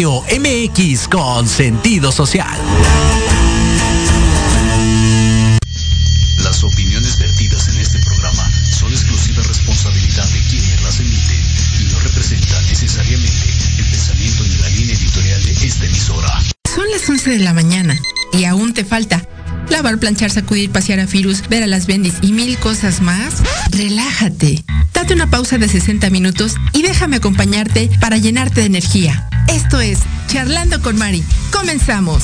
Radio MX con sentido social. Las opiniones vertidas en este programa son exclusiva responsabilidad de quienes las emiten y no representan necesariamente el pensamiento ni la línea editorial de esta emisora. Son las 11 de la mañana y aún te falta lavar, planchar, sacudir, pasear a Firus, ver a las bendis y mil cosas más. Relájate. Date una pausa de 60 minutos y déjame acompañarte para llenarte de energía. Esto es Charlando con Mari. Comenzamos.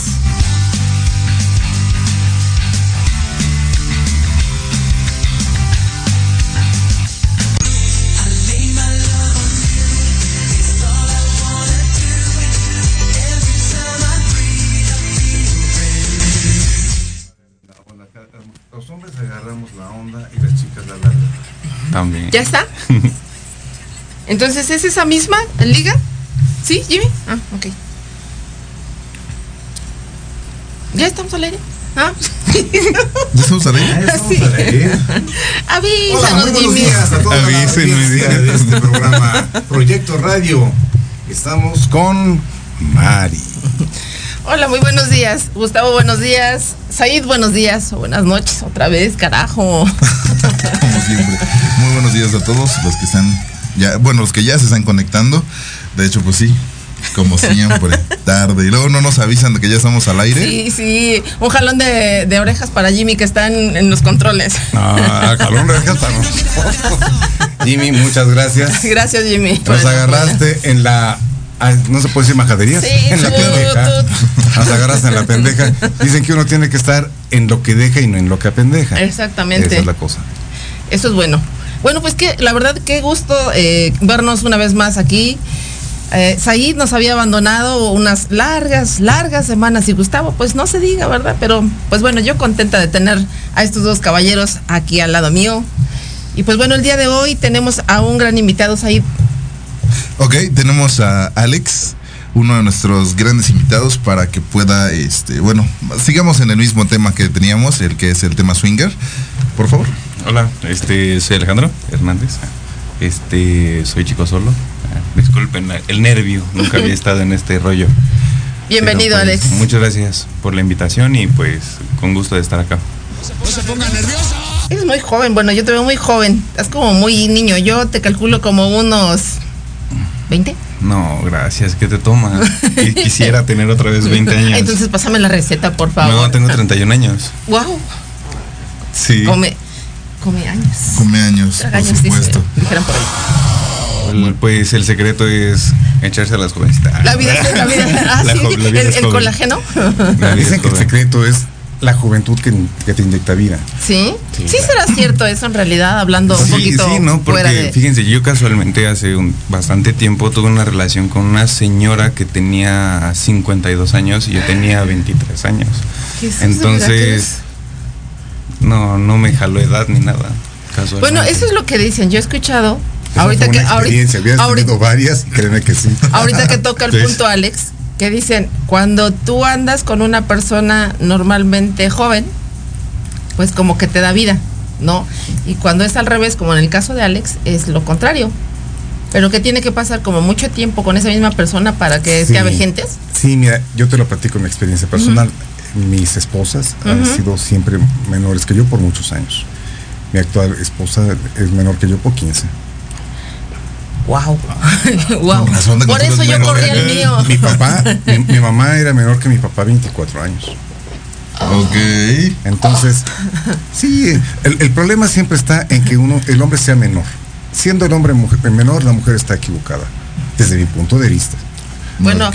Los hombres agarramos la onda y las chicas la larga. También. ¿Ya está? Entonces, ¿es esa misma liga? ¿Sí, Jimmy? Ah, ok. ¿Ya estamos al aire? Ah. ¿Ya estamos al aire? Ya estamos Sí. Hola, Avísanos, muy buenos Jimmy. días a toda la Avísenme, audiencia días. de este programa Proyecto Radio. Estamos con Mari. Hola, muy buenos días. Gustavo, buenos días. Said, buenos días. O buenas noches, otra vez, carajo. Como siempre. Muy buenos días a todos los que están ya, bueno, los que ya se están conectando. De hecho, pues sí, como siempre, tarde. Y luego no nos avisan de que ya estamos al aire. Sí, sí. Un jalón de, de orejas para Jimmy que están en los controles. Ah, jalón de orejas para nosotros. Jimmy, muchas gracias. Gracias, Jimmy. Nos agarraste en la. ah, No se puede decir majaderías. Sí, en la tú, pendeja. tú. Nos agarraste en la pendeja. Dicen que uno tiene que estar en lo que deja y no en lo que apendeja. Exactamente. Esa es la cosa. Eso es bueno. Bueno, pues que la verdad, qué gusto eh, vernos una vez más aquí. Eh, Said nos había abandonado unas largas, largas semanas y Gustavo, pues no se diga, ¿verdad? Pero pues bueno, yo contenta de tener a estos dos caballeros aquí al lado mío. Y pues bueno, el día de hoy tenemos a un gran invitado, Said. Ok, tenemos a Alex, uno de nuestros grandes invitados para que pueda, este, bueno, sigamos en el mismo tema que teníamos, el que es el tema swinger. Por favor. Hola, este soy Alejandro Hernández. Este soy chico solo. Disculpen el nervio, nunca había estado en este rollo. Bienvenido, pues, Alex. Muchas gracias por la invitación y pues con gusto de estar acá. Eres muy joven, bueno, yo te veo muy joven. Estás como muy niño. Yo te calculo como unos 20. No, gracias, ¿qué te toma? Qui- Quisiera tener otra vez 20 años. Entonces pásame la receta, por favor. no, tengo 31 años. Wow, Sí. come, come años. Come años, por Años, supuesto. dice- dijeron por ahí. El- Pues el secreto es echarse a las jovencitas. La vida es la vida. Ah, La sí, jo- la vida el, es el colágeno. Dicen que el secreto es la juventud que, que te inyecta vida. ¿Sí? sí, Sí, será cierto eso en realidad, hablando un Sí, poquito sí, no, fuera porque de. fíjense, yo casualmente hace un, bastante tiempo tuve una relación con una señora que tenía 52 años y yo tenía 23 años. Entonces, no, no me jaló edad ni nada. casualmente. Bueno, eso es lo que dicen. Yo he escuchado. Ahorita que ahorita, ahorita, varias, y créeme que sí. ahorita que toca el Sí. punto, Alex, que dicen, cuando tú andas con una persona normalmente joven, pues como que te da vida, ¿no? Y cuando es al revés, como en el caso de Alex, es lo contrario. Pero que tiene que pasar como mucho tiempo con esa misma persona para que Sí. te avejentes. Sí, mira, yo te lo platico en mi experiencia personal. Mis esposas han sido siempre menores que yo por muchos años. Mi actual esposa es menor que yo por 15. Wow. wow. Con razón de Por eso yo menos, corrí el mío. Mi papá, mi, mi mamá era menor que mi papá 24 años. Ok. Entonces, sí, el, el problema siempre está en que uno, el hombre sea menor. Siendo el hombre mujer, menor, la mujer está equivocada, desde mi punto de vista. Bueno,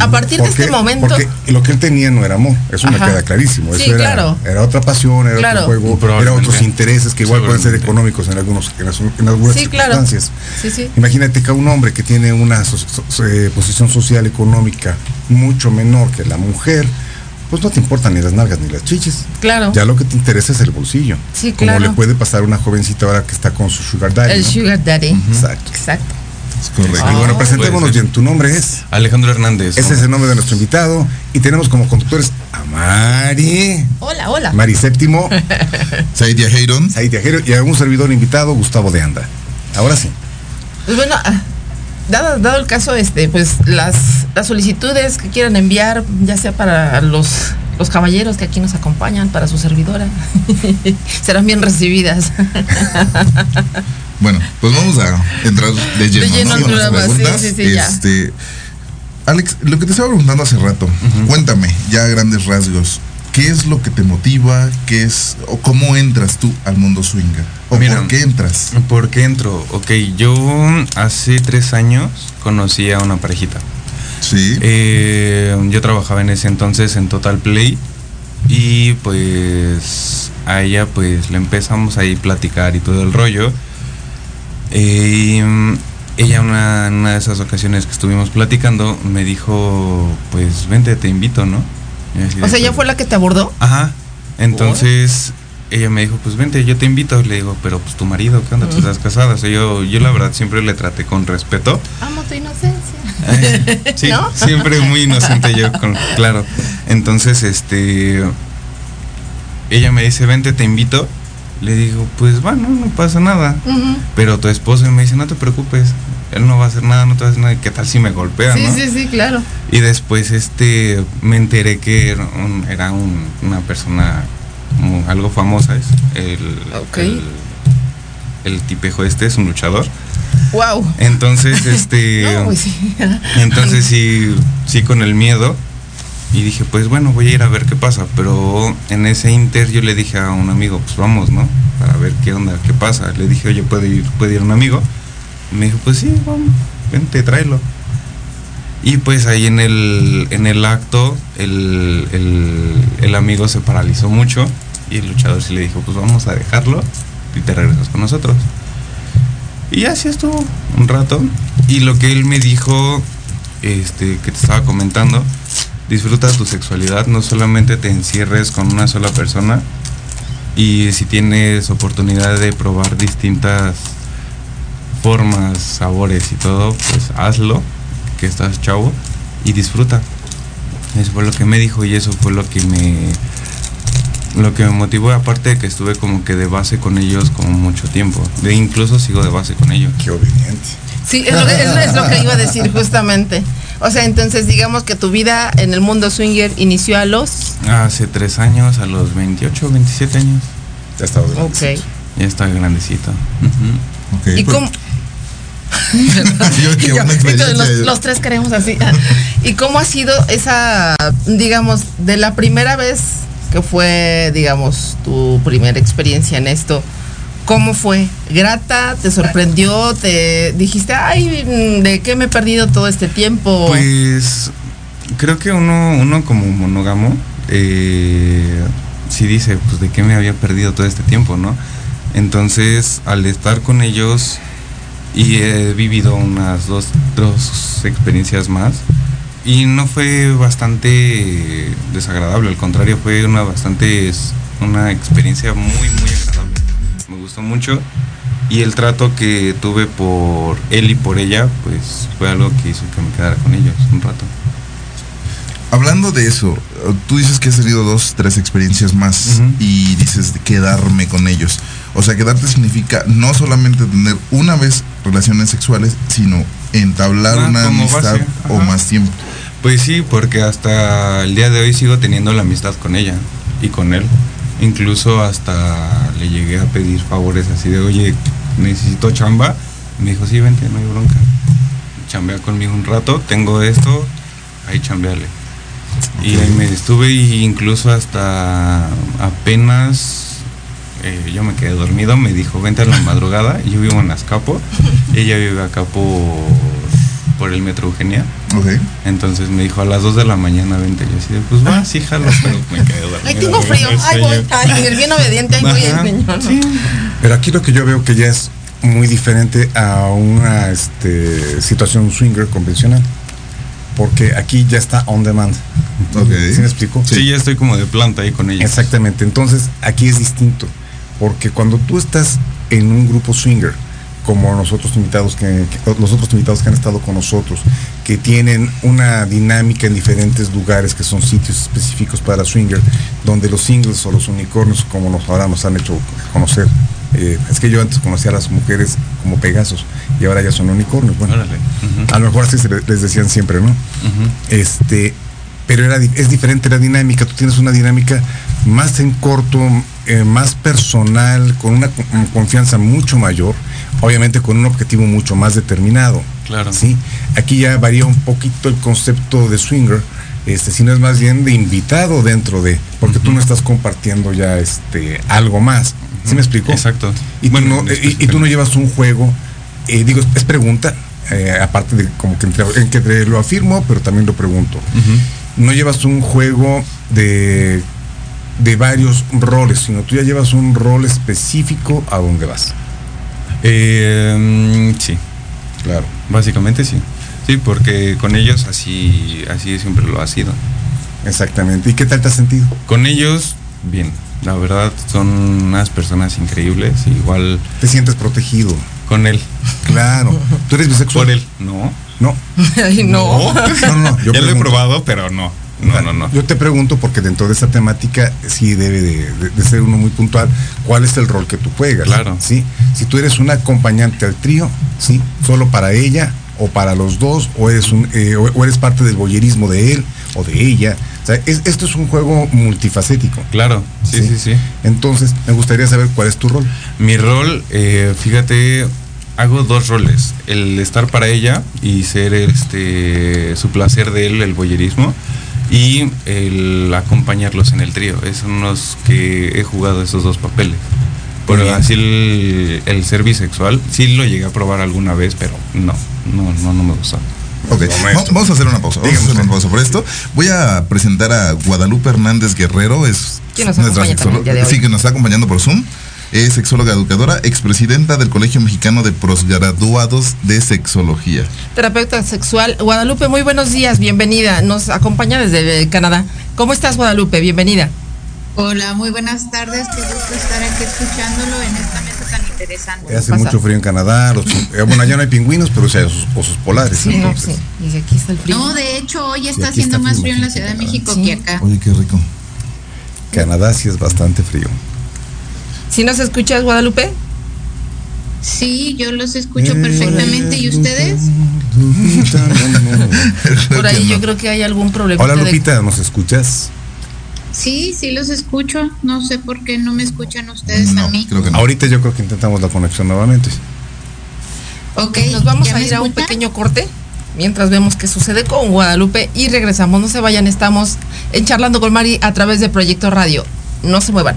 a partir de este momento. Porque lo que él tenía no era amor, eso me Ajá. queda clarísimo. Sí, Eso era, claro. era otra pasión, era Claro. otro juego, era Probablemente. otros intereses que igual pueden ser económicos en algunos en, las- en algunas Sí, claro. circunstancias. Sí, sí. Imagínate que a un hombre que tiene una so- so- eh, posición social económica mucho menor que la mujer, pues no te importan ni las nalgas ni las chichis. Claro. Ya lo que te interesa es el bolsillo. Sí, Como claro. le puede pasar a una jovencita ahora que está con su sugar daddy. El ¿no? Sugar Daddy. Exacto. Exacto. Es correcto. Y bueno, Ah. presentémonos bien. Tu nombre es. Alejandro Hernández. Ese es el nombre de nuestro invitado. Y tenemos como conductores a Mari, Hola, hola. Mari Séptimo, Saidia Heiron. Said Viajero y a un servidor invitado, Gustavo de Anda. Ahora sí. Pues bueno, ah, dado, dado el caso, este, pues las, las solicitudes que quieran enviar, ya sea para los, los caballeros que aquí nos acompañan, para su servidora, serán bien recibidas. Bueno, pues vamos a entrar de lleno, De lleno ¿no? al programa, sí, preguntas. sí, sí, ya. Este, Alex, lo que te estaba preguntando hace rato, cuéntame, ya a grandes rasgos, ¿qué es lo que te motiva? ¿Qué es, o cómo entras tú al mundo swinger? ¿O Mira, por qué entras? ¿Por qué entro? Ok, yo hace tres años conocí a una parejita. Sí. Eh, yo trabajaba en ese entonces en Total Play y pues a ella pues le empezamos ahí a platicar y todo el rollo. Eh, y, ella una, en una de esas ocasiones que estuvimos platicando me dijo pues vente te invito, ¿no? Y así o sea, ella pues, fue la que te abordó. Ajá. Entonces ella me dijo, pues vente, yo te invito. Le digo, pero pues tu marido, ¿qué onda? ¿Tú estás casada? O sea, yo, yo la verdad siempre le traté con respeto. Amo tu inocencia. Eh, sí, ¿No? siempre muy inocente yo, con, claro. Entonces, este, ella me dice, vente, te invito. Le digo, pues bueno, no pasa nada. Pero tu esposo me dice, no te preocupes, él no va a hacer nada, no te va a hacer nada. ¿Qué tal si me golpea, Sí, no? sí, sí, claro. Y después este me enteré que era, un- era un- una persona como algo famosa, es el, el, el tipejo este es un luchador. Wow. Entonces, este No, pues sí. entonces sí, sí con el miedo. Y dije, pues bueno, voy a ir a ver qué pasa. Pero en ese inter yo le dije a un amigo, pues vamos, ¿no? Para ver qué onda, qué pasa. Le dije, oye, ¿puede ir, puede ir un amigo? Y me dijo, pues sí, vamos, vente, tráelo. Y pues ahí en el, en el acto, el, el, amigo se paralizó mucho. Y el luchador sí le dijo, pues vamos a dejarlo y te regresas con nosotros. Y así estuvo un rato. Y lo que él me dijo, este, que te estaba comentando, disfruta tu sexualidad, no solamente te encierres con una sola persona. Y si tienes oportunidad de probar distintas formas, sabores y todo, pues hazlo, que estás chavo, y disfruta. Eso fue lo que me dijo y eso fue lo que me lo que me motivó aparte de que estuve como que de base con ellos como mucho tiempo. De incluso sigo de base con ellos. Qué obediente. Sí, es lo, que, es- es lo que iba a decir justamente. O sea, entonces digamos que tu vida en el mundo swinger inició a los... Hace tres años, a los 28, 27 años, Ya estaba de Ok. ya está grandecito. Ujú. Ok, ¿Y pues, cómo, yo, yo, entonces los, los tres queremos así. ¿Y cómo ha sido esa, digamos, de la primera vez que fue, digamos, tu primera experiencia en esto? ¿Cómo fue? ¿Grata? ¿Te sorprendió? ¿Te dijiste, ay, mm, de qué me he perdido todo este tiempo? Pues creo que uno, uno como monógamo, eh, sí dice, pues de qué me había perdido todo este tiempo, ¿no? Entonces, al estar con ellos y he vivido unas dos, dos experiencias más, y no fue bastante desagradable, al contrario, fue una bastante, una experiencia muy, muy agradable. Me gustó mucho y el trato que tuve por él y por ella, pues fue algo que hizo que me quedara con ellos un rato. Hablando de eso, tú dices que has tenido dos, tres experiencias más y dices de quedarme con ellos. O sea, quedarte significa no solamente tener una vez relaciones sexuales, sino entablar Ah, una amistad o más tiempo. Pues sí, porque hasta el día de hoy sigo teniendo la amistad con ella y con él. Incluso hasta le llegué a pedir favores así de, oye, necesito chamba. Me dijo, sí, vente, no hay bronca. Chambea conmigo un rato, tengo esto, ahí chambeale. Y ahí me estuve y incluso hasta apenas eh, yo me quedé dormido, me dijo, vente a la madrugada, yo vivo en Azcapo, ella vive acá por, por el Metro Eugenia. Entonces me dijo a las 2 de la mañana, vente. Yo así de, pues va, sí, jalo, pero me quedé dormido. Ay, tengo frío. Ay, voy. Ay, bien obediente. Ay, voy, Ajá, señor. sí. Pero aquí lo que yo veo que ya es muy diferente a una este, situación swinger convencional. Porque aquí ya está on demand. Ok. ¿Sí me explico? Sí, ya estoy como de planta ahí con ella. Exactamente. Entonces, aquí es distinto. Porque cuando tú estás en un grupo swinger, como nosotros invitados que, que- los otros invitados que han estado con nosotros, que tienen una dinámica en diferentes lugares que son sitios específicos para swinger, donde los singles o los unicornios, como nos ahora nos han hecho conocer eh, es que yo antes conocía a las mujeres como Pegasos y ahora ya son unicornios. Bueno, a lo mejor así se le- les decían siempre, ¿no? Este, pero era, es diferente la dinámica. Tú tienes una dinámica más en corto, eh, más personal, con una co- confianza mucho mayor, obviamente con un objetivo mucho más determinado. Claro. Sí. Aquí ya varía un poquito el concepto de swinger. Este, sino es más bien de invitado dentro de, porque tú no estás compartiendo ya este algo más. ¿Sí me explico? Exacto. Y, Bueno, tú, no, y- y tú no llevas un juego, eh, digo, es pregunta, eh, aparte de como que entre, en que te lo afirmo, pero también lo pregunto. No llevas un juego de, de varios roles, sino tú ya llevas un rol específico a donde vas. Eh, mm, sí, Claro. básicamente sí. Sí, porque con ellos así, así siempre lo ha sido. Exactamente. ¿Y qué tal te has sentido? Con ellos, bien. La verdad, son unas personas increíbles. Igual ¿Te sientes protegido? con él. Claro. ¿Tú eres bisexual? Por él. No. No. Ay, no. No, no, no. Yo ya lo he probado, pero no. No, no, no. Yo te pregunto porque dentro de esa temática sí debe de, de- de ser uno muy puntual. ¿Cuál es el rol que tú juegas? Claro. Sí. Si tú eres un acompañante al trío, sí, solo para ella o para los dos, o eres un, eh, o, o eres parte del boyerismo de él o de ella. O sea, es- esto es un juego multifacético. Claro, sí, sí, sí. Entonces, me gustaría saber cuál es tu rol. Mi rol, eh, fíjate, hago dos roles. El estar para ella y ser este su placer de él, el boyerismo. Y el acompañarlos en el trío. Es unos que he jugado esos dos papeles. Pero bien. así el, el ser bisexual, sí lo llegué a probar alguna vez, pero no, no, no, no me gustó. Ok, vamos a hacer una pausa. Vamos a hacer una pausa por esto. Voy a presentar a Guadalupe Hernández Guerrero. Es de hoy. Sí, que nos está acompañando por Zoom. Es sexóloga educadora, expresidenta del Colegio Mexicano de Prosgraduados de Sexología. Terapeuta sexual. Guadalupe, muy buenos días, bienvenida. Nos acompaña desde Canadá. ¿Cómo estás, Guadalupe? Bienvenida. Hola, muy buenas tardes. Qué gusto estar aquí escuchándolo en esta mesa tan interesante. Hace pasa? mucho frío en Canadá. los bueno, allá no hay pingüinos, pero sí hay osos, osos polares. Sí, no, entonces. sí. Y aquí está el frío. No, de hecho, hoy está haciendo está más frío, frío en la Ciudad de México Sí. que acá. Oye, qué rico. Canadá sí es bastante frío. ¿Sí nos escuchas, Guadalupe? Sí, yo los escucho perfectamente. ¿Y ustedes? Por ahí yo creo que hay algún problema. Hola Lupita, ¿nos escuchas? Sí, sí los escucho. No sé por qué no me escuchan ustedes No, a mí. creo que no. Ahorita yo creo que intentamos la conexión nuevamente. Ok, Nos vamos ¿ya a ir a un pequeño corte mientras vemos qué sucede con Guadalupe y regresamos. No se vayan, estamos en Charlando con Mari a través de Proyecto Radio. No se muevan.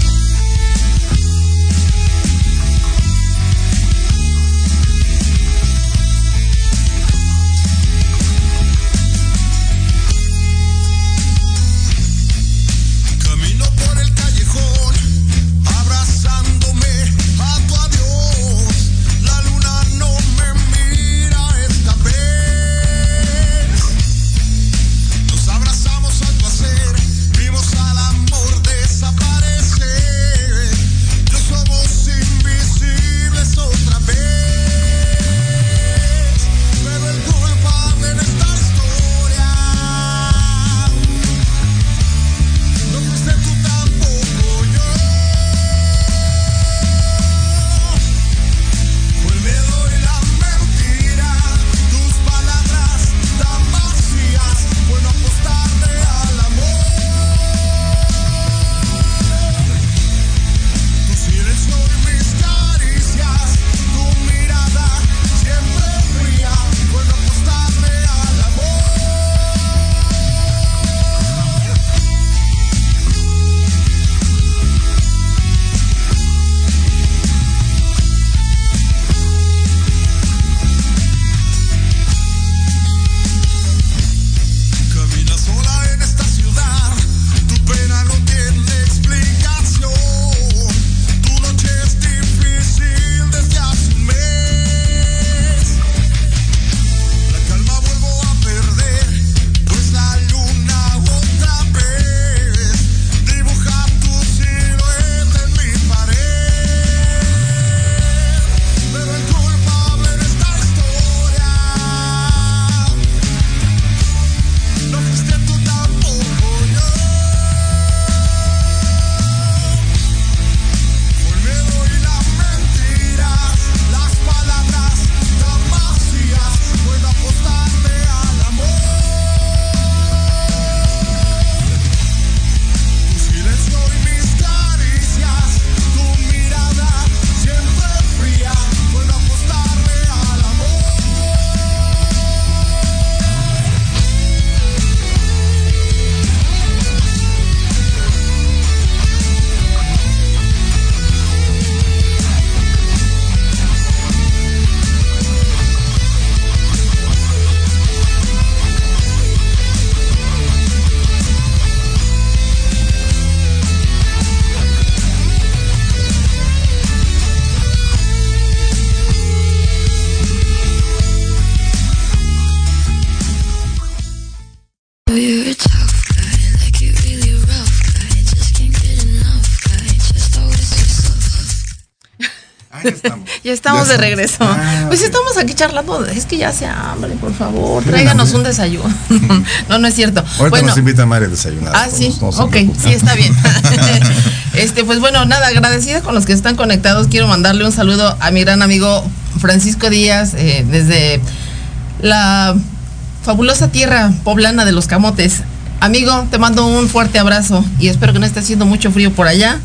Ya estamos Ya de regreso. Ah, pues estamos aquí charlando. Es que ya hace hambre, por favor. Tráiganos un desayuno. no, no es cierto. Ahorita bueno, nos invita Mari a desayunar. Ah, sí, se ok, sí, está bien. este, pues bueno, nada, agradecida con los que están conectados. Quiero mandarle un saludo a mi gran amigo Francisco Díaz eh, desde la fabulosa tierra poblana de los camotes. Amigo, te mando un fuerte abrazo y espero que no esté haciendo mucho frío por allá.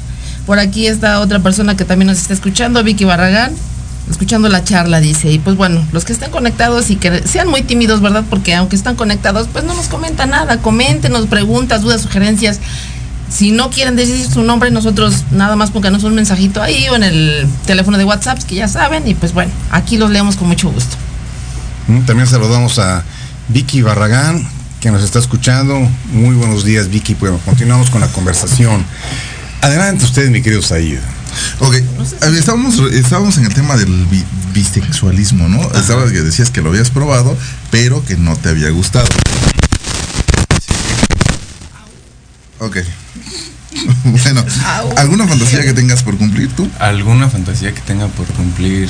Por aquí está otra persona que también nos está escuchando, Vicky Barragán, escuchando la charla, dice. Y pues bueno, los que estén conectados y que sean muy tímidos, ¿verdad? Porque aunque están conectados, pues no nos comentan nada. Coméntenos preguntas, dudas, sugerencias. Si no quieren decir su nombre, nosotros nada más pónganos un mensajito ahí o en el teléfono de WhatsApp, que ya saben. Y pues bueno, aquí los leemos con mucho gusto. Mm, También saludamos a Vicky Barragán, que nos está escuchando. Muy buenos días, Vicky. Bueno, continuamos con la conversación. Adelante usted, mi querido Said. Ok, estábamos, estábamos en el tema del bi- bisexualismo, ¿no? Estabas que decías que lo habías probado, pero que no te había gustado. Ok. bueno, ¿alguna fantasía que tengas por cumplir tú? ¿Alguna fantasía que tenga por cumplir?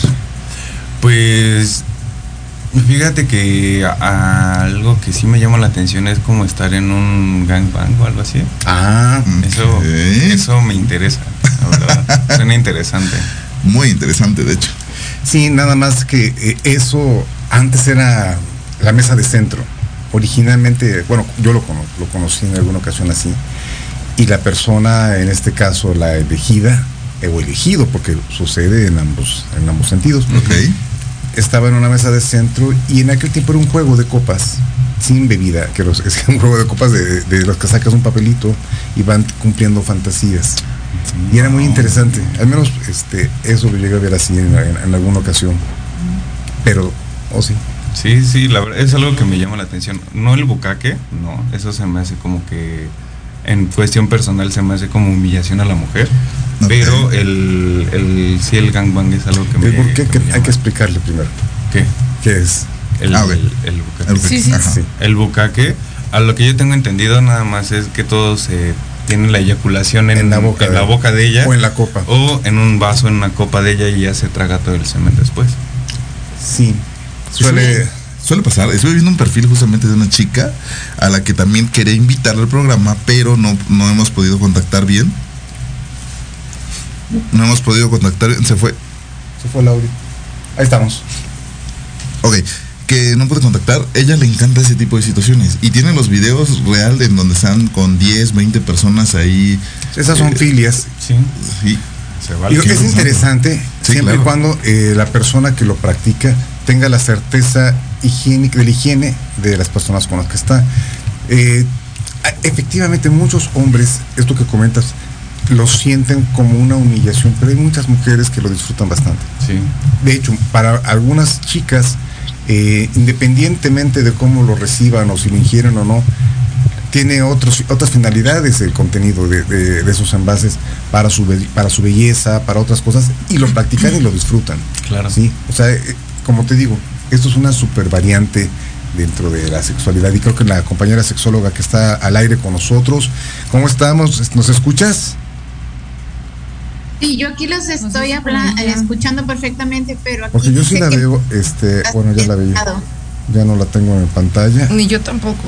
Pues fíjate que a- a algo que sí me llama la atención es como estar en un gangbang o algo así. Ah, Eso, eso me interesa, la verdad. Suena interesante. Muy interesante, de hecho. sí, nada más que eh, eso antes era la mesa de centro. Originalmente, bueno, yo lo, lo conocí en alguna ocasión así. Y la persona, en este caso la elegida, o elegido, porque sucede en ambos, en ambos sentidos. Ok. Estaba en una mesa de centro y en aquel tiempo era un juego de copas sin bebida, que los- es un juego de copas de, de los que sacas un papelito y van cumpliendo fantasías. Y era muy interesante, al menos este, eso lo llegué a ver así en, alguna ocasión. Pero, oh sí. Sí, sí, la verdad es algo que me llama la atención. No el bucaque, no, eso se me hace como que en cuestión personal se me hace como humillación a la mujer. Pero el, el sí el gangbang es algo que me, ¿El por qué? que Que me hay que explicarle primero. ¿Qué? ¿Qué es? El, Ah, el, el bucaque. Sí, sí. El bucaque, a lo que yo tengo entendido nada más es que todos eh, tienen la eyaculación en, En la boca en de- la boca de ella O en la copa. o en un vaso, en una copa de ella y ya se traga todo el semen después. Sí. Suele... Suele pasar, estuve viendo un perfil justamente de una chica a la que también quería invitar al programa, pero no, no hemos podido contactar bien. No hemos podido contactar se fue. Se fue Lauri. Ahí estamos. Ok, que no puede contactar, ella le encanta ese tipo de situaciones. Y tiene los videos real en donde están con 10, 20 personas ahí. Esas son Eh, filias. Sí, Sí, se Y vale. lo que es interesante, Sí, siempre y cuando eh, la persona que lo practica tenga la certeza higiénica, de la higiene de las personas con las que está. Eh, efectivamente, muchos hombres, esto que comentas, lo sienten como una humillación, pero hay muchas mujeres que lo disfrutan bastante. Sí. De hecho, para algunas chicas, eh, independientemente de cómo lo reciban o si lo ingieren o no, tiene otros, otras finalidades el contenido de, de- de esos envases para su, para su belleza, para otras cosas, y lo practican y lo disfrutan. Claro. ¿sí? O sea, eh, como te digo, esto es una super variante dentro de la sexualidad y creo que la compañera sexóloga que está al aire con nosotros, ¿cómo estamos? ¿Nos escuchas? Sí, yo aquí los estoy sé habla- por allá. escuchando perfectamente, pero aquí Porque yo sí la veo, este, bueno, ya la veía, estado. ya no la tengo en pantalla. Ni yo tampoco.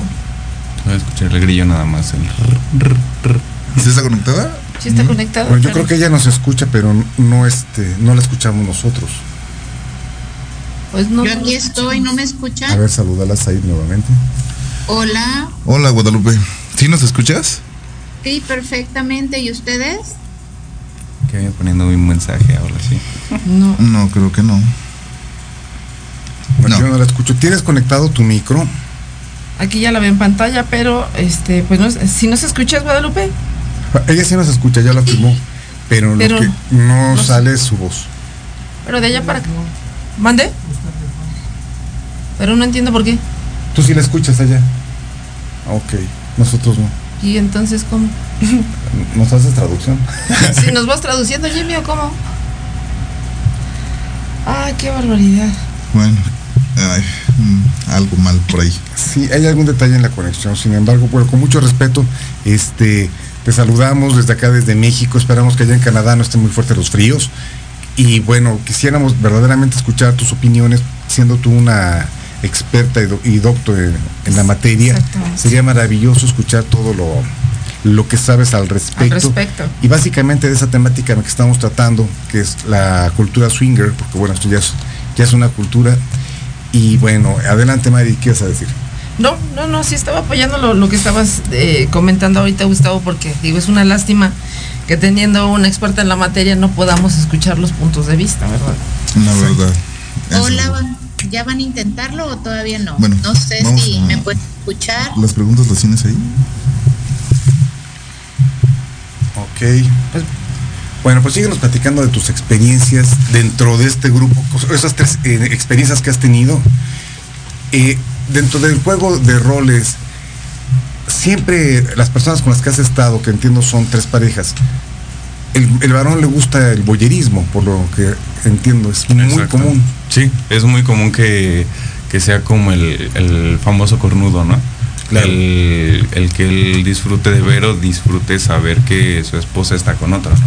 Voy a escuchar el grillo nada más. el- ¿Sí está conectada? Sí está conectado. Bueno, yo pero- creo que ella nos escucha, pero no este, no la escuchamos nosotros. Pues no. Yo aquí estoy, ¿no me A escuchan? ver, salúdalas ahí nuevamente. Hola, Hola, Guadalupe. ¿Sí nos escuchas? sí, perfectamente. ¿Y ustedes? Que vaya poniendo un mensaje ahora sí. No. No, creo que no. Bueno, No. yo no la escucho. ¿Tienes conectado tu micro? Aquí ya la veo en pantalla, pero este, pues no, si no se escuchas, Guadalupe. Ella sí nos escucha, ya la firmó, pero, Pero lo que no, sale es su voz. Pero de allá para acá. ¿Mande? Pero no entiendo por qué. Tú sí la escuchas allá. Ok, nosotros no. Y entonces, ¿cómo? ¿Nos haces traducción? Nos vas traduciendo, Jimmy, ¿o cómo? Ay, qué barbaridad. Bueno, ay, mm, algo mal por ahí. Sí, hay algún detalle en la conexión. Sin embargo, bueno, con mucho respeto, este, te saludamos desde acá, desde México. Esperamos que allá en Canadá no estén muy fuertes los fríos. Y bueno, quisiéramos verdaderamente escuchar tus opiniones, siendo tú una experta y, do- y doctor en, en la materia. Sería maravilloso escuchar todo lo, lo que sabes al respecto. respecto. Y básicamente de esa temática que estamos tratando, que es la cultura swinger, porque bueno, esto ya es, ya es una cultura. Y bueno, adelante Mari, ¿qué vas a decir? No, no, no, sí estaba apoyando lo, lo que estabas eh, comentando ahorita, Gustavo, porque digo, es una lástima que teniendo una experta en la materia no podamos escuchar los puntos de vista, ¿verdad? La verdad. Hola, ¿ya van a intentarlo o todavía no? Bueno, no sé si a- me pueden escuchar. ¿Las preguntas las tienes ahí? Ok. Pues, bueno, pues síguenos platicando de tus experiencias dentro de este grupo, esas tres eh, experiencias que has tenido. Eh, dentro del juego de roles, siempre las personas con las que has estado, que entiendo son tres parejas, el, el varón le gusta el boyerismo, por lo que entiendo, es muy Exacto. común. Sí, es muy común que, que sea como el, el famoso cornudo, ¿no? Claro. El, el que él disfrute de ver o disfrute saber que su esposa está con otra, ¿no?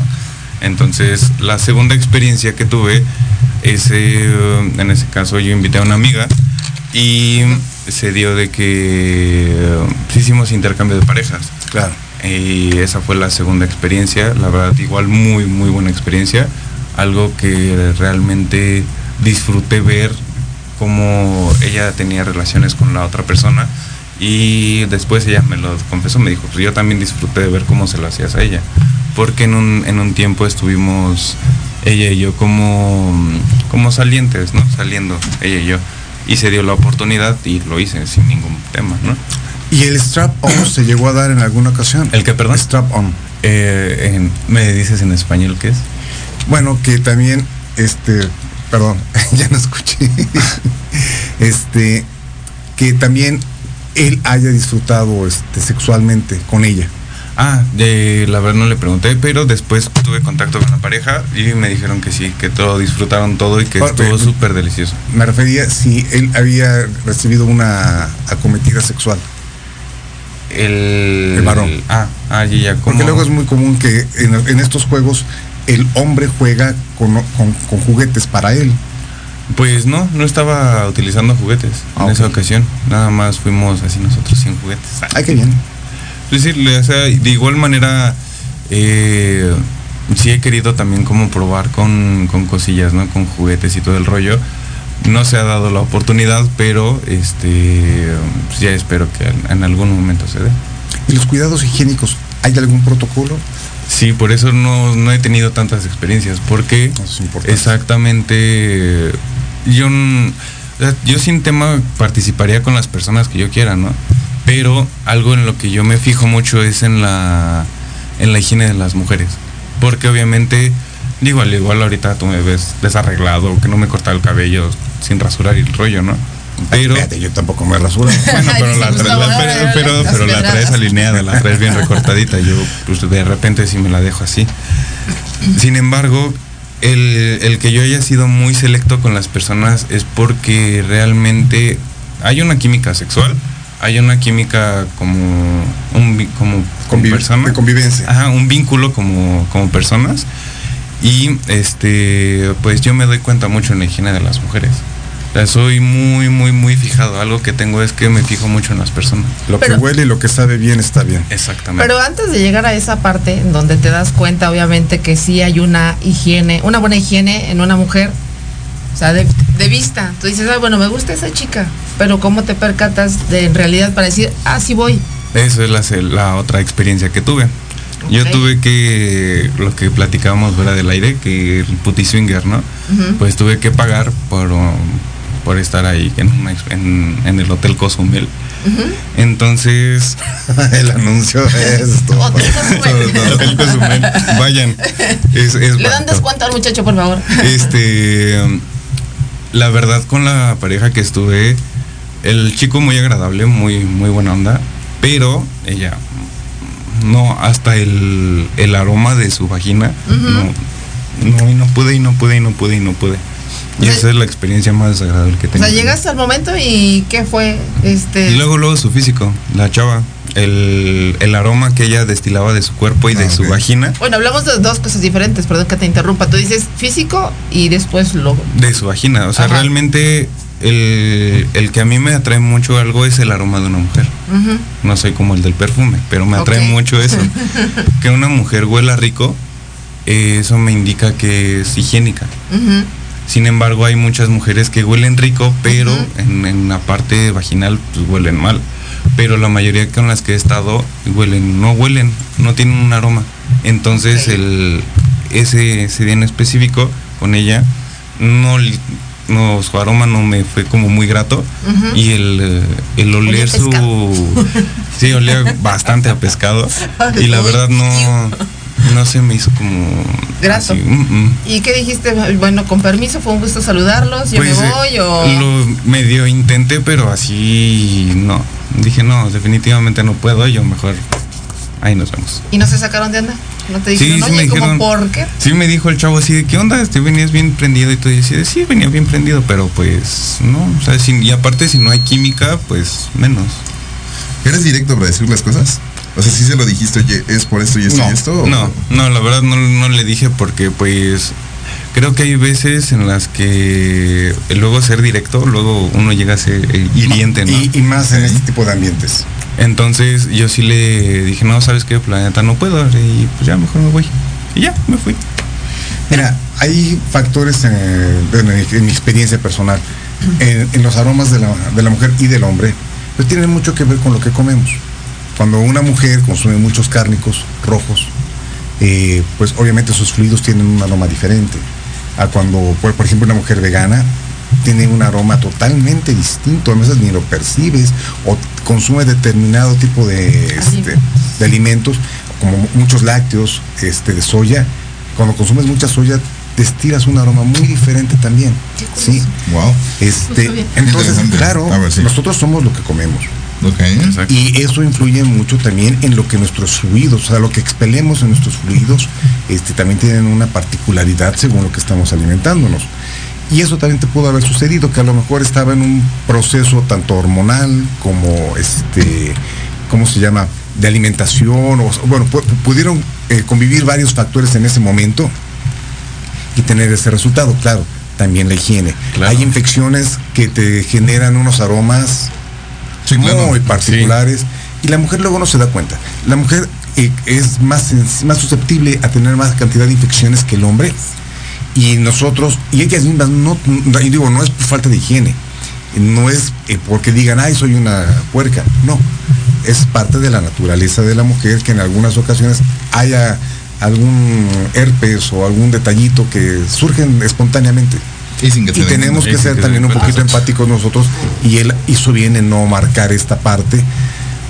Entonces, la segunda experiencia que tuve, ese, en ese caso yo invité a una amiga y se dio de que eh, hicimos intercambio de parejas. Claro. Y esa fue la segunda experiencia, la verdad igual muy muy buena experiencia, algo que realmente disfruté ver cómo ella tenía relaciones con la otra persona y después ella me lo confesó, me dijo, pues yo también disfruté de ver cómo se lo hacías a ella, porque en un, en un tiempo estuvimos ella y yo como, como salientes, ¿no? Saliendo, ella y yo. Y se dio la oportunidad y lo hice sin ningún tema, ¿no? ¿Y el strap on se llegó a dar en alguna ocasión? ¿El qué, perdón? Strap on. Eh, en- ¿Me dices en español qué es? Bueno, que también, este, perdón, ya no escuché. este, que también él haya disfrutado este, sexualmente con ella. Ah, de, la verdad no le pregunté, pero después tuve contacto con la pareja y me dijeron que sí, que todo disfrutaron todo y que Ah, estuvo súper delicioso. Me refería si él había recibido una acometida sexual. El, El varón. Ah, ah, ya, ya, Porque ¿cómo? luego es muy común que en, en estos juegos el hombre juega con, con- con juguetes para él. Pues no, no estaba utilizando juguetes Ah, en esa ocasión. Nada más fuimos así nosotros sin juguetes. Ay, qué bien. Es decir, o sea, de igual manera, eh, sí he querido también como probar con, con cosillas, ¿no? Con juguetes y todo el rollo. No se ha dado la oportunidad, pero este pues ya espero que en, algún momento se dé. ¿Y los cuidados higiénicos? ¿Hay algún protocolo? Sí, por eso no, no he tenido tantas experiencias, porque Eso es importante. exactamente yo, yo sin tema participaría con las personas que yo quiera, ¿no? Pero algo en lo que yo me fijo mucho es en la, en la higiene de las mujeres, porque obviamente, digo, al igual ahorita tú me ves desarreglado, que no me corta el cabello sin rasurar y el rollo, ¿no? Pero... Espérate, yo tampoco me rasuro. Bueno, pero la, tra- la- pero, la traes alineada, la traes bien recortadita. Yo, pues de repente sí me la dejo así. Sin embargo, el, el que yo haya sido muy selecto con las personas es porque realmente hay una química sexual, hay una química como un como, como Conviv- persona. de convivencia. Ajá, un vínculo como, como personas. Y este, pues yo me doy cuenta mucho en la higiene de las mujeres. O sea, soy muy, muy, muy fijado. Algo que tengo es que me fijo mucho en las personas. Lo que huele y lo que sabe bien está bien. Exactamente. Pero antes de llegar a esa parte en donde te das cuenta, obviamente, que sí hay una higiene, una buena higiene en una mujer, o sea, de, de vista. Tú dices, ah, bueno, me gusta esa chica, pero ¿cómo te percatas de en realidad para decir, ah, sí voy? Eso es la, otra experiencia que tuve. Yo tuve que, lo que platicábamos fuera del aire, que el puti swinger, ¿no? Pues tuve que pagar por, por estar ahí en, el Hotel Cozumel. Entonces, El anuncio es esto. Hotel Cozumel. Hotel Cozumel, vayan. Es, es Le dan descuento al muchacho, por favor. Este, la verdad con la pareja que estuve, el chico muy agradable, muy muy buena onda, pero ella no hasta el, el aroma de su vagina no, no y no pude y no pude y no pude y no pude. Y O esa es la experiencia más desagradable que O tengo. sea, llegaste al momento y ¿qué fue? Este. Y luego luego su físico, la chava, el, el aroma que ella destilaba de su cuerpo y de Ah, su vagina. Bueno, hablamos de dos cosas diferentes, perdón que te interrumpa. Tú dices físico y después lo... De su vagina. O sea, Ajá. realmente el, el que a mí me atrae mucho algo es el aroma de una mujer. No soy como el del perfume, pero me atrae mucho eso. que una mujer huela rico, eh, eso me indica que es higiénica. Sin embargo, hay muchas mujeres que huelen rico, pero en, en la parte vaginal pues huelen mal. Pero la mayoría con las que he estado huelen, no huelen, no tienen un aroma. Entonces el ese, ese día en específico con ella no, no su aroma no me fue como muy grato. Y el, el oler su sí olía bastante a pescado. Y la verdad no no se me hizo como Grato. así, mm, mm. ¿Y qué dijiste? Bueno, con permiso, fue un gusto saludarlos, yo Pues, me eh, voy o... Lo medio intenté, pero así no. Dije, no, definitivamente no puedo, yo mejor ahí nos vemos. ¿Y no se sacaron de onda? ¿No te Sí, dijeron, sí me oye, dijeron. como por qué? Sí me dijo el chavo así de, ¿qué onda? ¿Te venías bien prendido? Y todo, y así de, sí, venía bien prendido, pero pues no, o sea, si- y aparte si no hay química, pues menos. ¿Eres directo para decir las cosas? O sea, si se lo dijiste, oye, ¿es por esto y esto no, y esto? o- No, no, la verdad no, no le dije porque pues creo que hay veces en las que luego ser directo, luego uno llega a ser eh, hiriente, ¿no? Y, y más en este tipo de ambientes. Entonces yo sí le dije, no, ¿sabes qué? Planeta, no puedo. Y pues ya, mejor me voy. Y ya, me fui. Mira, hay factores en, en mi experiencia personal, en, en los aromas de la, de la mujer y del hombre, pues tienen mucho que ver con lo que comemos. Cuando una mujer consume muchos cárnicos rojos, eh, pues obviamente sus fluidos tienen un aroma diferente. A cuando, por, por ejemplo, una mujer vegana tiene un aroma totalmente distinto, a veces ni lo percibes, o consume determinado tipo de, este, de alimentos, como muchos lácteos, este, de soya. Cuando consumes mucha soya, destilas un aroma muy diferente también. Sí. Wow. Este, bien. entonces, claro, A ver, sí. nosotros somos lo que comemos. Y eso influye mucho también en lo que nuestros fluidos, o sea, lo que expelemos en nuestros fluidos, este, también tienen una particularidad según lo que estamos alimentándonos. Y eso también te pudo haber sucedido, que a lo mejor estaba en un proceso tanto hormonal como, este, ¿cómo se llama? De alimentación, o bueno, pu- pudieron eh, convivir varios factores en ese momento y tener ese resultado. Claro, también la higiene. Claro. Hay infecciones que te generan unos aromas Sí, claro. muy particulares y la mujer luego no se da cuenta. La mujer eh, es más, más susceptible a tener más cantidad de infecciones que el hombre y nosotros, y ellas mismas, no, no- y digo, no es por falta de higiene, no es eh, porque digan, ay, soy una puerca, no, es parte de la naturaleza de la mujer que en algunas ocasiones haya algún herpes o algún detallito que surgen espontáneamente. Y tenemos que ser también un poquito empáticos nosotros y él hizo bien en no marcar esta parte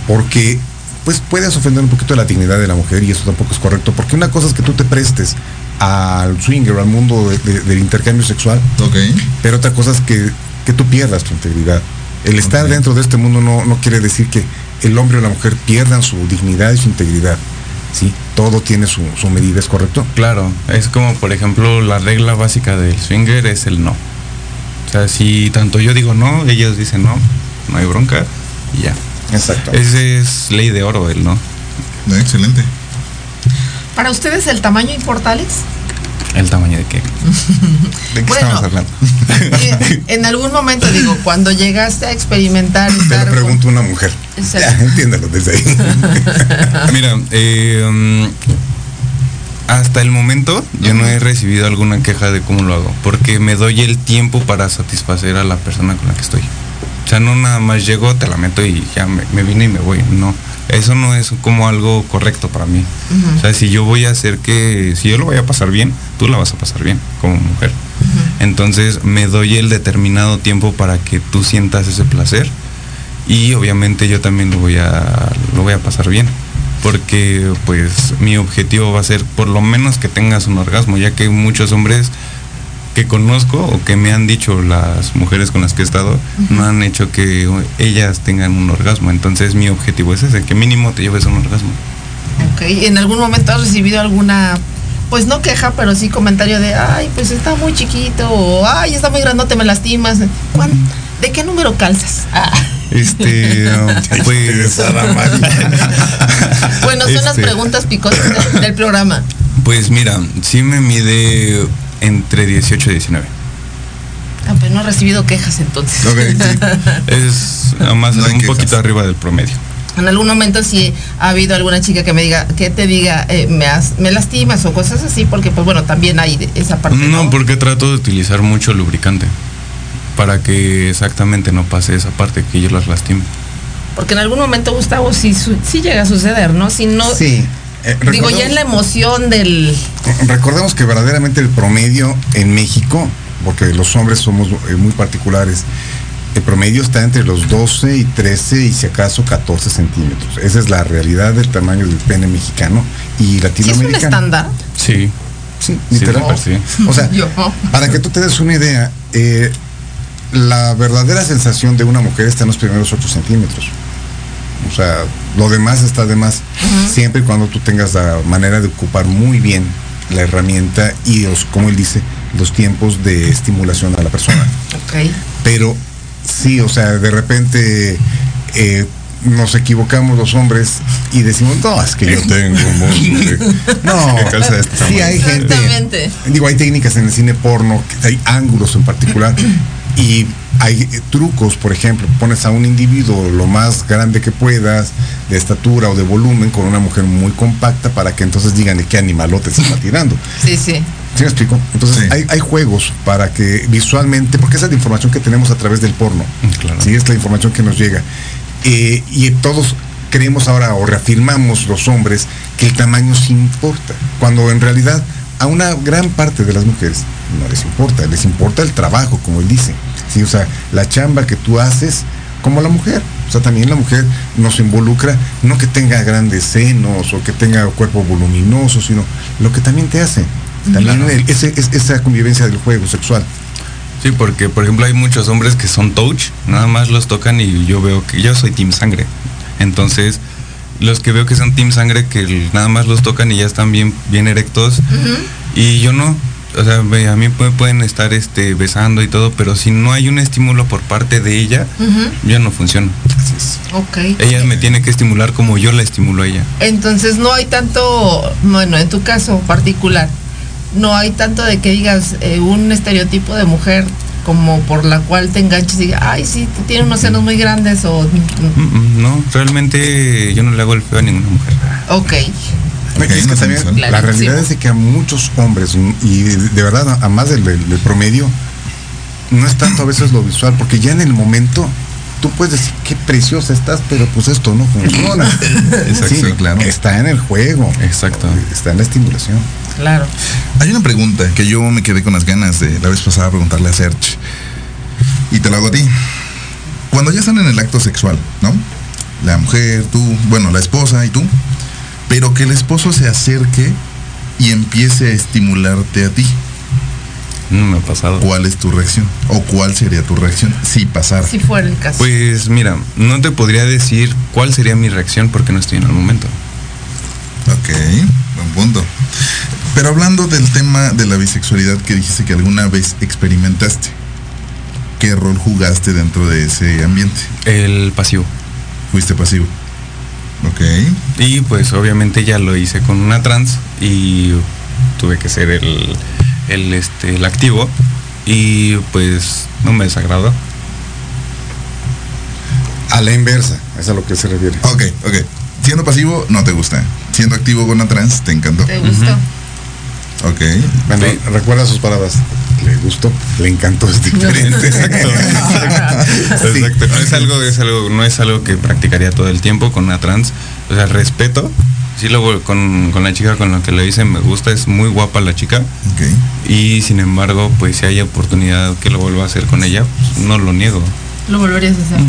porque pues puedes ofender un poquito la dignidad de la mujer y eso tampoco es correcto porque una cosa es que tú te prestes al swinger, al mundo de- de- del intercambio sexual, Ok. pero otra cosa es que, que tú pierdas tu integridad. El estar dentro de este mundo no, no quiere decir que el hombre o la mujer pierdan su dignidad y su integridad. ¿Sí? Todo tiene su, su medida, ¿es correcto? Claro, es como por ejemplo la regla básica del swinger es el no. O sea, si tanto yo digo no, ellos dicen no, no hay bronca y ya. Exacto. Ese es ley de oro el no. No, excelente. ¿Para ustedes el tamaño importa, Alex? El tamaño de qué. ¿De qué Bueno. estamos hablando? Eh, en algún momento, digo, cuando llegaste a experimentar Te lo con- pregunto a una mujer. Ya, entiéndalo desde ahí. Mira, eh, mm, hasta el momento yo no he recibido alguna queja de cómo lo hago, porque me doy el tiempo para satisfacer a la persona con la que estoy. O sea, no nada más llego, te la meto y ya me, me vine y me voy. No, eso no es como algo correcto para mí. O sea, si yo voy a hacer que, si yo lo voy a pasar bien, tú la vas a pasar bien como mujer. Entonces me doy el determinado tiempo para que tú sientas ese placer y obviamente yo también lo voy a lo voy a pasar bien porque pues mi objetivo va a ser por lo menos que tengas un orgasmo ya que muchos hombres que conozco o que me han dicho las mujeres con las que he estado no han hecho que ellas tengan un orgasmo entonces mi objetivo es ese que mínimo te lleves a un orgasmo Ok, ¿En algún momento has recibido alguna, pues no queja, pero sí comentario de, ay, pues está muy chiquito, o ay, está muy grandote, me lastimas? ¿Cuán- ¿De qué número calzas? Ah, Este, um, pues, Bueno, son las Este. preguntas picosas del, del programa. pues mira, sí me mide entre 18 y 19. Ah, pues no he recibido quejas entonces. Ok, sí. Es más No un quejas. poquito arriba del promedio. En algún momento sí ha habido alguna chica que me diga, que te diga, eh, me, has- me lastimas o cosas así, porque pues bueno, también hay esa parte. No, porque trato de utilizar mucho lubricante para que exactamente no pase esa parte que yo las lastime. Porque en algún momento, Gustavo, sí, su- sí llega a suceder, ¿no? Si no, Sí. Eh, digo, ya en la emoción del... Recordemos que verdaderamente el promedio en México, porque los hombres somos eh, muy particulares, el promedio está entre los 12 y 13 y si acaso 14 centímetros. Esa es la realidad del tamaño del pene mexicano y ¿Sí es un latinoamericano. estándar? Sí, Sí, sí, literal. pues sí. O sea, Yo. para que tú te des una idea, eh, la verdadera sensación de una mujer está en los primeros 8 centímetros. O sea, lo demás está de más. Siempre y cuando tú tengas la manera de ocupar muy bien la herramienta y, los, como él dice, los tiempos de estimulación a la persona. Ok. Pero sí, o sea, de repente eh, nos equivocamos los hombres y decimos, no, es que yo tengo un que-". No, Que calza de sí hay gente. Exactamente. Digo, hay técnicas en el cine porno, hay ángulos en particular. Y hay trucos, por ejemplo, pones a un individuo lo más grande que puedas, de estatura o de volumen, con una mujer muy compacta para que entonces digan de qué animalote se está tirando. Sí, sí. ¿Sí me explico? Entonces Sí. hay, hay juegos para que visualmente, porque esa es la información que tenemos a través del porno. Claro. Sí, es la información que nos llega. Eh, y todos creemos ahora o reafirmamos los hombres que el tamaño sí importa, cuando en realidad a una gran parte de las mujeres no les importa, les importa el trabajo, como él dice. Sí, o sea, la chamba que tú haces como la mujer. O sea, también la mujer nos involucra, no que tenga grandes senos o que tenga cuerpo voluminoso, sino lo que también te hace. También Claro. el- ese- es- esa convivencia del juego sexual. Sí, porque por ejemplo hay muchos hombres que son touch, nada más los tocan y yo veo que yo soy team sangre. Entonces, los que veo que son team sangre que nada más los tocan y ya están bien bien erectos y yo no. O sea, a mí me pueden estar este besando y todo, pero si no hay un estímulo por parte de ella, ya no funciona. Ok. Ella me tiene que estimular como yo la estimulo a ella. Entonces no hay tanto, bueno, en tu caso particular, no hay tanto de que digas eh, un estereotipo de mujer como por la cual te enganches y digas, ay, sí, tiene unos senos muy grandes o... Mm, mm, No, realmente yo no le hago el feo a ninguna mujer. Ok. Y es que también la realidad es de que a muchos hombres, y de, verdad a más del promedio, no es tanto a veces lo visual, porque ya en el momento tú puedes decir qué preciosa estás, pero pues esto no funciona. Exacto. Sí, claro. Está en el juego. Exacto. Está en la estimulación. Claro. Hay una pregunta que yo me quedé con las ganas de la vez pasada preguntarle a Serge. Y te la hago a ti. Cuando ya están en el acto sexual, ¿no? La mujer, tú, bueno, la esposa y tú. Pero que el esposo se acerque y empiece a estimularte a ti. No me ha pasado. ¿Cuál es tu reacción? ¿O cuál sería tu reacción si pasara? Si fuera el caso. Pues mira, no te podría decir cuál sería mi reacción porque no estoy en el momento. Ok, buen punto. Pero hablando del tema de la bisexualidad que dijiste que alguna vez experimentaste, ¿qué rol jugaste dentro de ese ambiente? El pasivo. Fuiste pasivo. Ok. Y pues obviamente ya lo hice con una trans y tuve que ser el, el, este, el activo y pues no me desagradó. A la inversa, es a lo que se refiere. Ok, ok. Siendo pasivo, no te gusta. Siendo activo con una trans, te encantó. ¿Te gustó? Ok. Bueno, Sí. recuerda sus palabras. Le gustó, le encantó, es diferente. Exacto. Sí. Exacto. No es algo, es algo, no es algo que practicaría todo el tiempo con una trans. O sea, respeto. Sí, luego con, con la chica con la que lo hice me gusta, es muy guapa la chica. Ok. Y sin embargo, pues si hay oportunidad que lo vuelva a hacer con ella, pues, no lo niego. Lo volverías a hacer.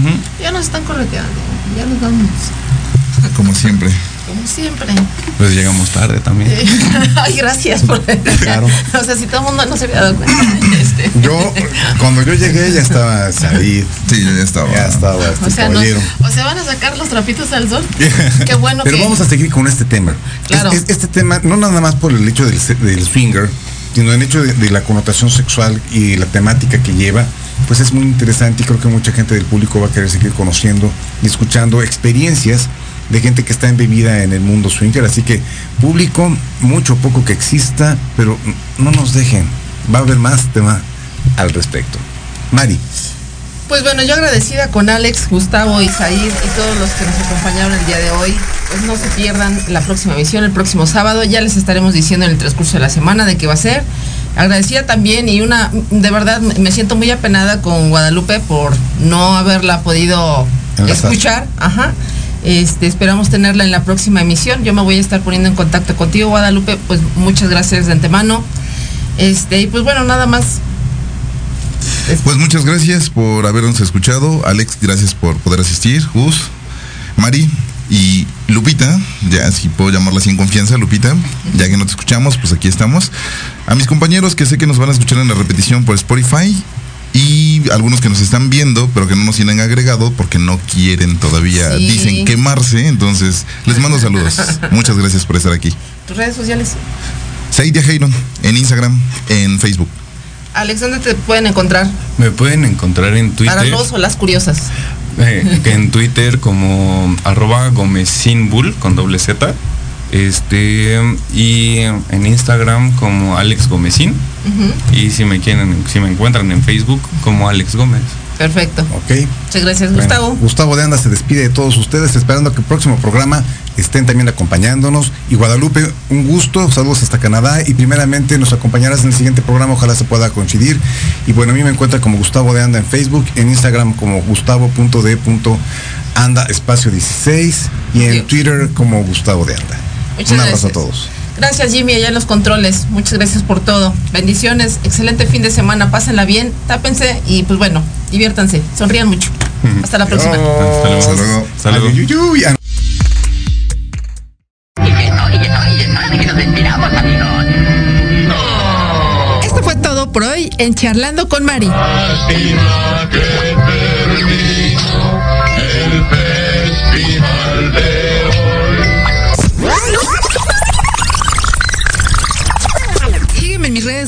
Ya nos están correteando. Ya nos vamos. Como siempre. Como siempre. Pues llegamos tarde también. Ay, gracias por. Claro. o sea, si todo el mundo no se había dado cuenta. Este. Yo, cuando yo llegué, ya estaba Said, Sí, yo ya estaba. ya estaba este O sea, no, o sea, van a sacar los trapitos al sol. Qué bueno Pero que. vamos a seguir con este tema. Claro. Es- es- este tema, no nada más por el hecho del, del swinger, sino el hecho de, de la connotación sexual y la temática que lleva, pues es muy interesante y creo que mucha gente del público va a querer seguir conociendo y escuchando experiencias de gente que está embebida en el mundo swinger. Así que público, mucho poco que exista, pero no nos dejen. Va a haber más tema al respecto. Mari. Pues bueno, yo agradecida con Alex, Gustavo, Isaíd y todos los que nos acompañaron el día de hoy. Pues no se pierdan la próxima emisión, el próximo sábado. Ya les estaremos diciendo en el transcurso de la semana de qué va a ser. Agradecida también y una, de verdad, me siento muy apenada con Guadalupe por no haberla podido escuchar. Ajá. Este, esperamos tenerla en la próxima emisión. Yo me voy a estar poniendo en contacto contigo, Guadalupe. Pues muchas gracias de antemano. Este, y pues bueno, nada más. Pues muchas gracias por habernos escuchado. Alex, gracias por poder asistir. Gus, Mari y Lupita, ya si puedo llamarla en confianza, Lupita, ya que no te escuchamos, pues aquí estamos. A mis compañeros que sé que nos van a escuchar en la repetición por Spotify y algunos que nos están viendo, pero que no nos tienen agregado porque no quieren todavía, Sí. dicen quemarse. Entonces, les mando saludos. Muchas gracias por estar aquí. Tus redes sociales. Saidia Heiron en Instagram, en Facebook. Alex, ¿dónde te pueden encontrar? Me pueden encontrar en Twitter. Para los o las curiosas. eh, en Twitter como arroba gomezinbull con doble Z. Este y en Instagram como Alex Gomezín. Y si me quieren, si me encuentran en Facebook como Alex Gómez. Perfecto. Ok. Muchas gracias, Bueno, Gustavo. Gustavo de Anda se despide de todos ustedes, esperando que el próximo programa estén también acompañándonos. Y Guadalupe, un gusto, saludos hasta Canadá y primeramente nos acompañarás en el siguiente programa, ojalá se pueda coincidir. Y bueno, a mí me encuentra como Gustavo de Anda en Facebook, en Instagram como gustavo.d.anda espacio 16 y en Sí. Twitter como Gustavo de Anda. Muchas un abrazo gracias. a todos. Gracias Jimmy, allá en los controles. Muchas gracias por todo. Bendiciones, excelente fin de semana. Pásenla bien, tápense y pues bueno, diviértanse, sonrían mucho. Hasta la próxima. Hasta luego. Hasta uy, uy. Esto fue todo por hoy en Charlando con Mari.